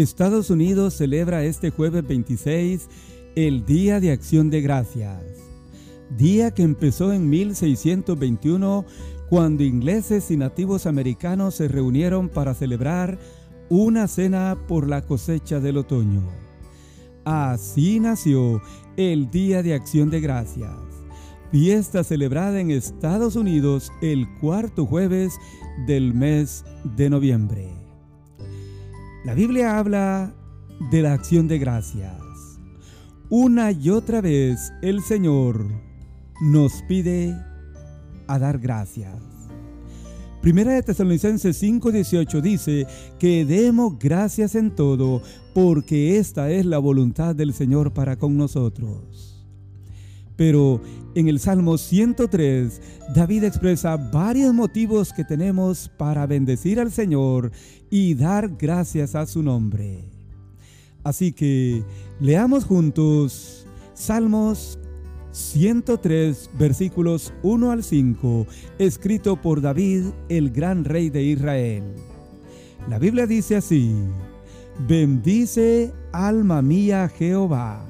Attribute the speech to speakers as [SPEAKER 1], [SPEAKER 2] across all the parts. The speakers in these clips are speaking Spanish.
[SPEAKER 1] Estados Unidos celebra este jueves 26 el Día de Acción de Gracias, día que empezó en 1621 cuando ingleses y nativos americanos se reunieron para celebrar una cena por la cosecha del otoño. Así nació el Día de Acción de Gracias, fiesta celebrada en Estados Unidos el cuarto jueves del mes de noviembre. La Biblia habla de la acción de gracias. Una y otra vez el Señor nos pide a dar gracias. Primera de Tesalonicenses 5:18 dice que demos gracias en todo, porque esta es la voluntad del Señor para con nosotros. Pero en el Salmo 103, David expresa varios motivos que tenemos para bendecir al Señor y dar gracias a su nombre. Así que leamos juntos Salmos 103 versículos 1 al 5, escrito por David, el gran rey de Israel. La Biblia dice así, bendice alma mía Jehová,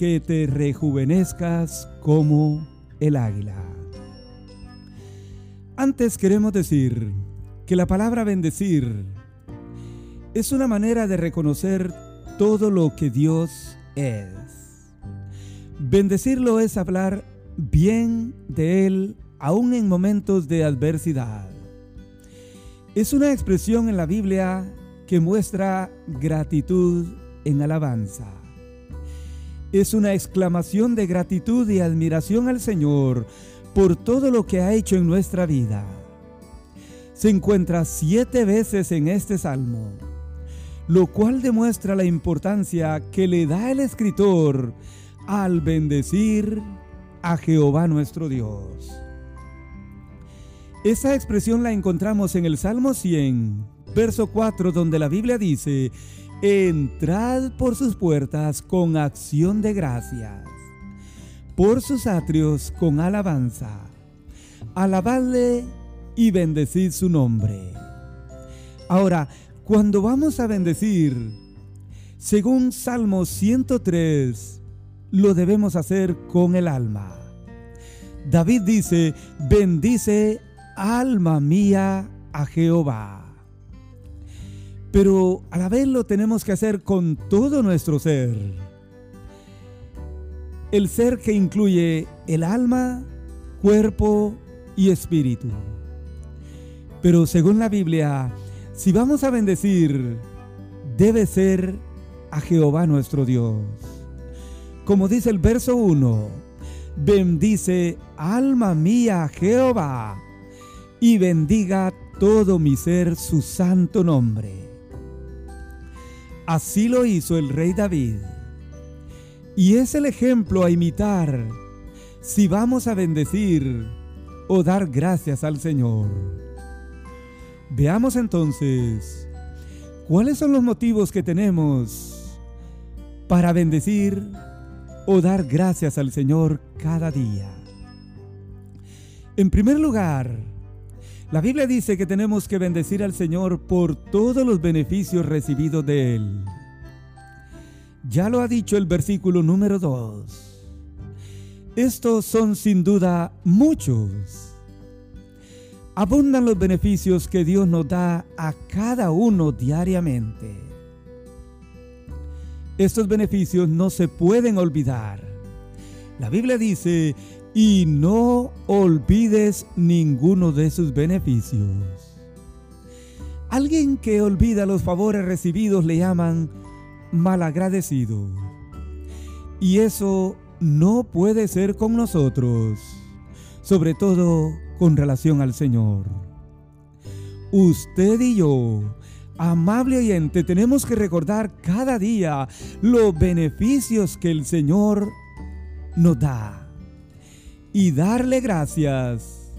[SPEAKER 1] que te rejuvenezcas como el águila. Antes queremos decir que la palabra bendecir es una manera de reconocer todo lo que Dios es. Bendecirlo es hablar bien de Él aún en momentos de adversidad. Es una expresión en la Biblia que muestra gratitud en alabanza. Es una exclamación de gratitud y admiración al Señor por todo lo que ha hecho en nuestra vida. Se encuentra siete veces en este salmo, lo cual demuestra la importancia que le da el escritor al bendecir a Jehová nuestro Dios. Esa expresión la encontramos en el Salmo 100, verso 4, donde la Biblia dice, entrad por sus puertas con acción de gracias, por sus atrios con alabanza, alabadle y bendecid su nombre. Ahora, cuando vamos a bendecir, según Salmo 103, lo debemos hacer con el alma. David dice, bendice alma mía a Jehová. Pero a la vez lo tenemos que hacer con todo nuestro ser. El ser que incluye el alma, cuerpo y espíritu. Pero según la Biblia, si vamos a bendecir, debe ser a Jehová nuestro Dios. Como dice el verso 1, bendice alma mía Jehová y bendiga todo mi ser su santo nombre. Así lo hizo el rey David. Y es el ejemplo a imitar si vamos a bendecir o dar gracias al Señor. Veamos entonces cuáles son los motivos que tenemos para bendecir o dar gracias al Señor cada día. En primer lugar, la Biblia dice que tenemos que bendecir al Señor por todos los beneficios recibidos de Él. Ya lo ha dicho el versículo número 2. Estos son sin duda muchos. Abundan los beneficios que Dios nos da a cada uno diariamente. Estos beneficios no se pueden olvidar. La Biblia dice, y no olvides ninguno de sus beneficios. Alguien que olvida los favores recibidos le llaman malagradecido. Y eso no puede ser con nosotros, sobre todo con relación al Señor. Usted y yo Amable oyente, tenemos que recordar cada día los beneficios que el Señor nos da y darle gracias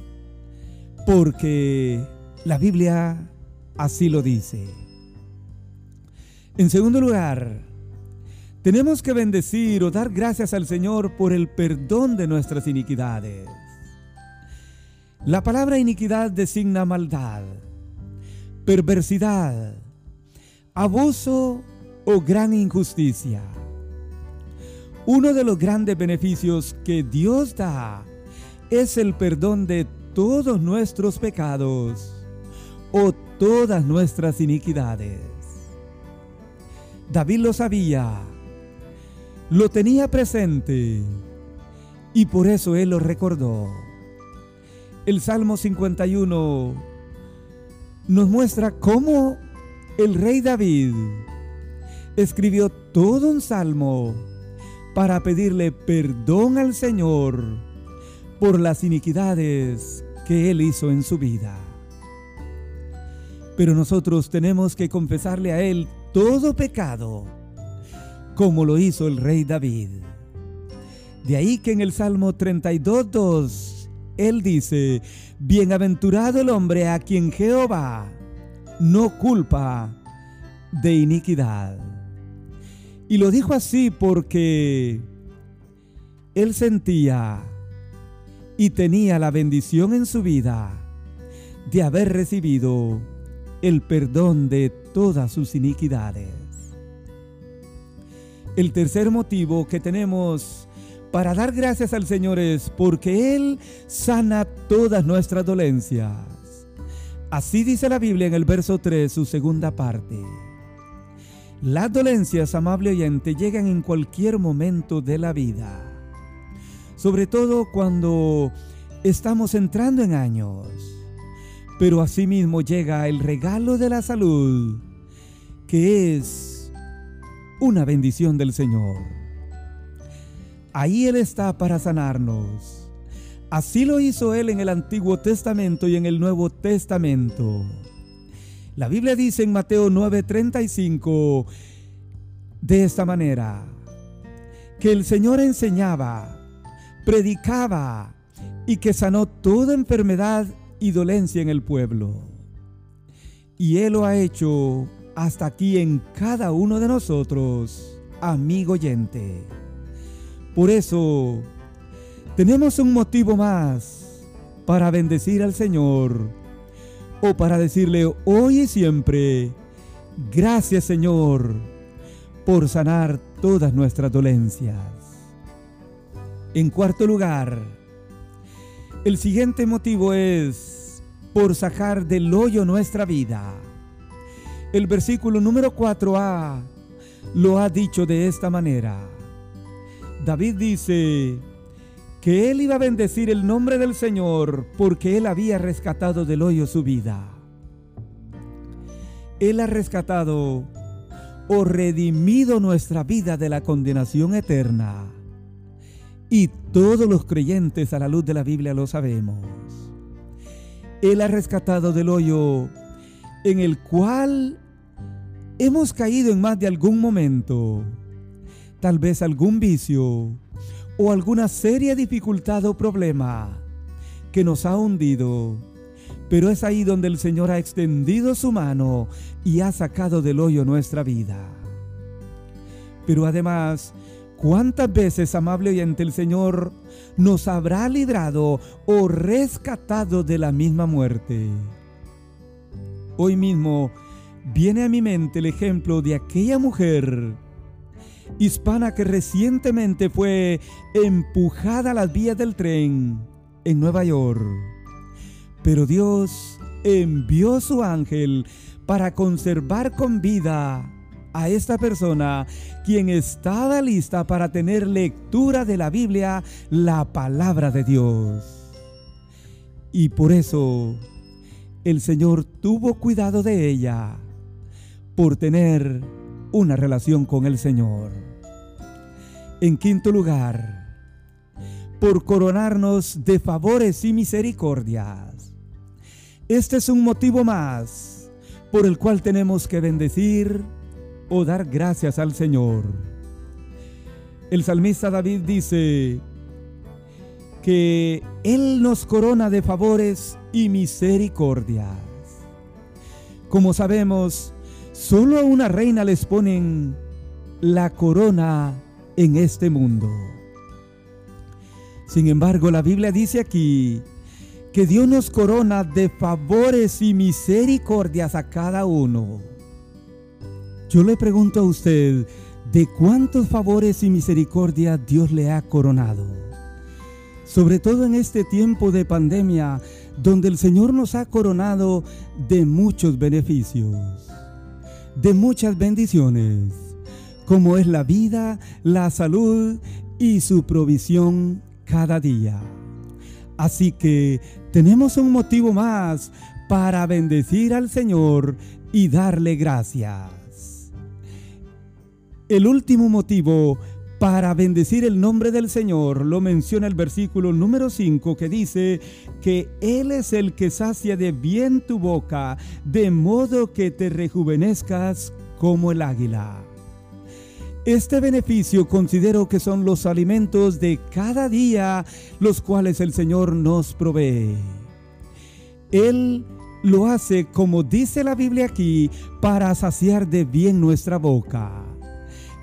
[SPEAKER 1] porque la Biblia así lo dice. En segundo lugar, tenemos que bendecir o dar gracias al Señor por el perdón de nuestras iniquidades. La palabra iniquidad designa maldad perversidad, abuso o gran injusticia. Uno de los grandes beneficios que Dios da es el perdón de todos nuestros pecados o todas nuestras iniquidades. David lo sabía, lo tenía presente y por eso él lo recordó. El Salmo 51 nos muestra cómo el rey David escribió todo un salmo para pedirle perdón al Señor por las iniquidades que él hizo en su vida. Pero nosotros tenemos que confesarle a él todo pecado, como lo hizo el rey David. De ahí que en el Salmo 32.2 él dice, bienaventurado el hombre a quien Jehová no culpa de iniquidad. Y lo dijo así porque él sentía y tenía la bendición en su vida de haber recibido el perdón de todas sus iniquidades. El tercer motivo que tenemos para dar gracias al Señor es porque Él sana todas nuestras dolencias. Así dice la Biblia en el verso 3, su segunda parte. Las dolencias, amable oyente, llegan en cualquier momento de la vida. Sobre todo cuando estamos entrando en años. Pero asimismo llega el regalo de la salud, que es una bendición del Señor. Ahí Él está para sanarnos. Así lo hizo Él en el Antiguo Testamento y en el Nuevo Testamento. La Biblia dice en Mateo 9:35 de esta manera, que el Señor enseñaba, predicaba y que sanó toda enfermedad y dolencia en el pueblo. Y Él lo ha hecho hasta aquí en cada uno de nosotros, amigo oyente. Por eso, tenemos un motivo más para bendecir al Señor o para decirle hoy y siempre, gracias Señor por sanar todas nuestras dolencias. En cuarto lugar, el siguiente motivo es por sacar del hoyo nuestra vida. El versículo número 4a lo ha dicho de esta manera. David dice que él iba a bendecir el nombre del Señor porque él había rescatado del hoyo su vida. Él ha rescatado o redimido nuestra vida de la condenación eterna. Y todos los creyentes a la luz de la Biblia lo sabemos. Él ha rescatado del hoyo en el cual hemos caído en más de algún momento tal vez algún vicio o alguna seria dificultad o problema que nos ha hundido. Pero es ahí donde el Señor ha extendido su mano y ha sacado del hoyo nuestra vida. Pero además, ¿cuántas veces, amable oyente, el Señor nos habrá librado o rescatado de la misma muerte? Hoy mismo viene a mi mente el ejemplo de aquella mujer hispana que recientemente fue empujada a las vías del tren en Nueva York. Pero Dios envió su ángel para conservar con vida a esta persona, quien estaba lista para tener lectura de la Biblia, la palabra de Dios. Y por eso el Señor tuvo cuidado de ella, por tener una relación con el Señor. En quinto lugar, por coronarnos de favores y misericordias. Este es un motivo más por el cual tenemos que bendecir o dar gracias al Señor. El salmista David dice que Él nos corona de favores y misericordias. Como sabemos, solo a una reina les ponen la corona en este mundo. Sin embargo, la Biblia dice aquí que Dios nos corona de favores y misericordias a cada uno. Yo le pregunto a usted, ¿de cuántos favores y misericordias Dios le ha coronado? Sobre todo en este tiempo de pandemia, donde el Señor nos ha coronado de muchos beneficios, de muchas bendiciones, como es la vida, la salud y su provisión cada día. Así que tenemos un motivo más para bendecir al Señor y darle gracias. El último motivo para bendecir el nombre del Señor lo menciona el versículo número 5 que dice que Él es el que sacia de bien tu boca, de modo que te rejuvenezcas como el águila. Este beneficio considero que son los alimentos de cada día los cuales el Señor nos provee. Él lo hace, como dice la Biblia aquí, para saciar de bien nuestra boca.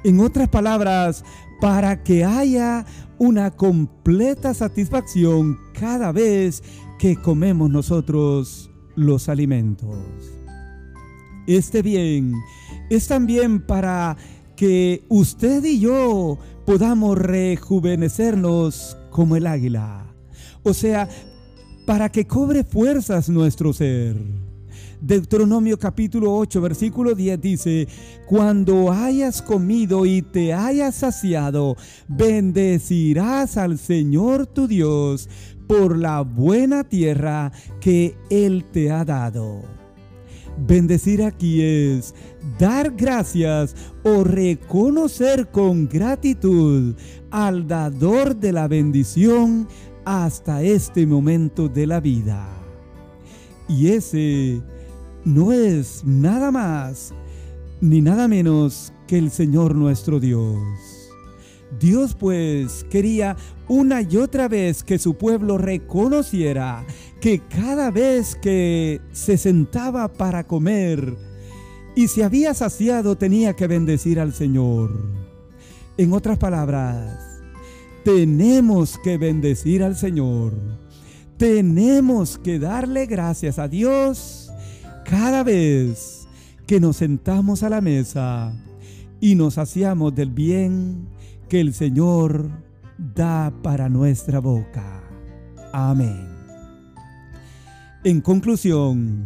[SPEAKER 1] En otras palabras, para que haya una completa satisfacción cada vez que comemos nosotros los alimentos. Este bien es también para que usted y yo podamos rejuvenecernos como el águila. O sea, para que cobre fuerzas nuestro ser. Deuteronomio capítulo 8, versículo 10 dice, cuando hayas comido y te hayas saciado, bendecirás al Señor tu Dios por la buena tierra que Él te ha dado. Bendecir aquí es dar gracias o reconocer con gratitud al dador de la bendición hasta este momento de la vida. Y ese no es nada más ni nada menos que el Señor nuestro Dios. Dios pues quería una y otra vez que su pueblo reconociera que cada vez que se sentaba para comer y se había saciado tenía que bendecir al Señor. En otras palabras, tenemos que bendecir al Señor. Tenemos que darle gracias a Dios cada vez que nos sentamos a la mesa y nos hacíamos del bien que el Señor da para nuestra boca. Amén. En conclusión,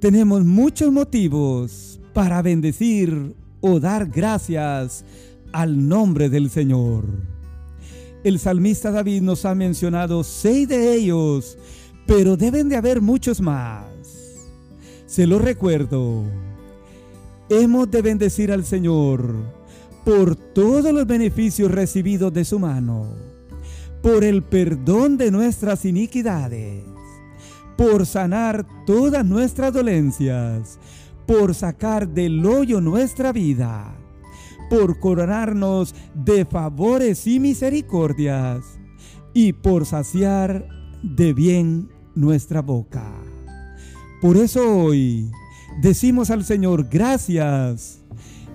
[SPEAKER 1] tenemos muchos motivos para bendecir o dar gracias al nombre del Señor. El salmista David nos ha mencionado seis de ellos, pero deben de haber muchos más. Se lo recuerdo. Hemos de bendecir al Señor por todos los beneficios recibidos de su mano, por el perdón de nuestras iniquidades, por sanar todas nuestras dolencias, por sacar del hoyo nuestra vida, por coronarnos de favores y misericordias, y por saciar de bien nuestra boca. Por eso hoy decimos al Señor gracias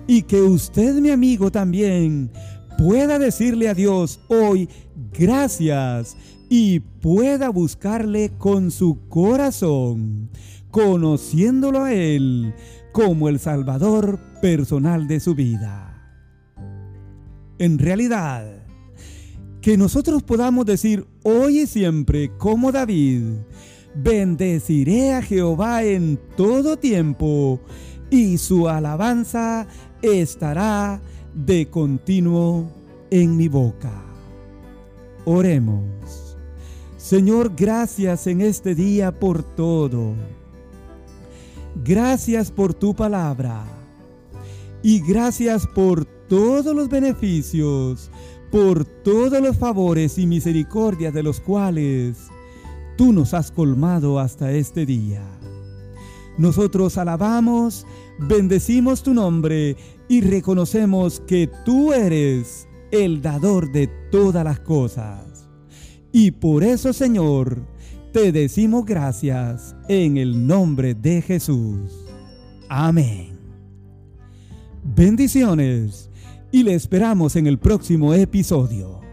[SPEAKER 1] y que usted, mi amigo, también pueda decirle a Dios hoy gracias y pueda buscarle con su corazón, conociéndolo a Él como el Salvador personal de su vida. En realidad, que nosotros podamos decir hoy y siempre como David, Bendeciré a Jehová en todo tiempo, y su alabanza estará de continuo en mi boca. Oremos. Señor, gracias en este día por todo. Gracias por tu palabra. Y gracias por todos los beneficios, por todos los favores y misericordias de los cuales tú nos has colmado hasta este día. Nosotros alabamos, bendecimos tu nombre y reconocemos que tú eres el dador de todas las cosas. Y por eso, Señor, te decimos gracias en el nombre de Jesús. Amén. Bendiciones y le esperamos en el próximo episodio.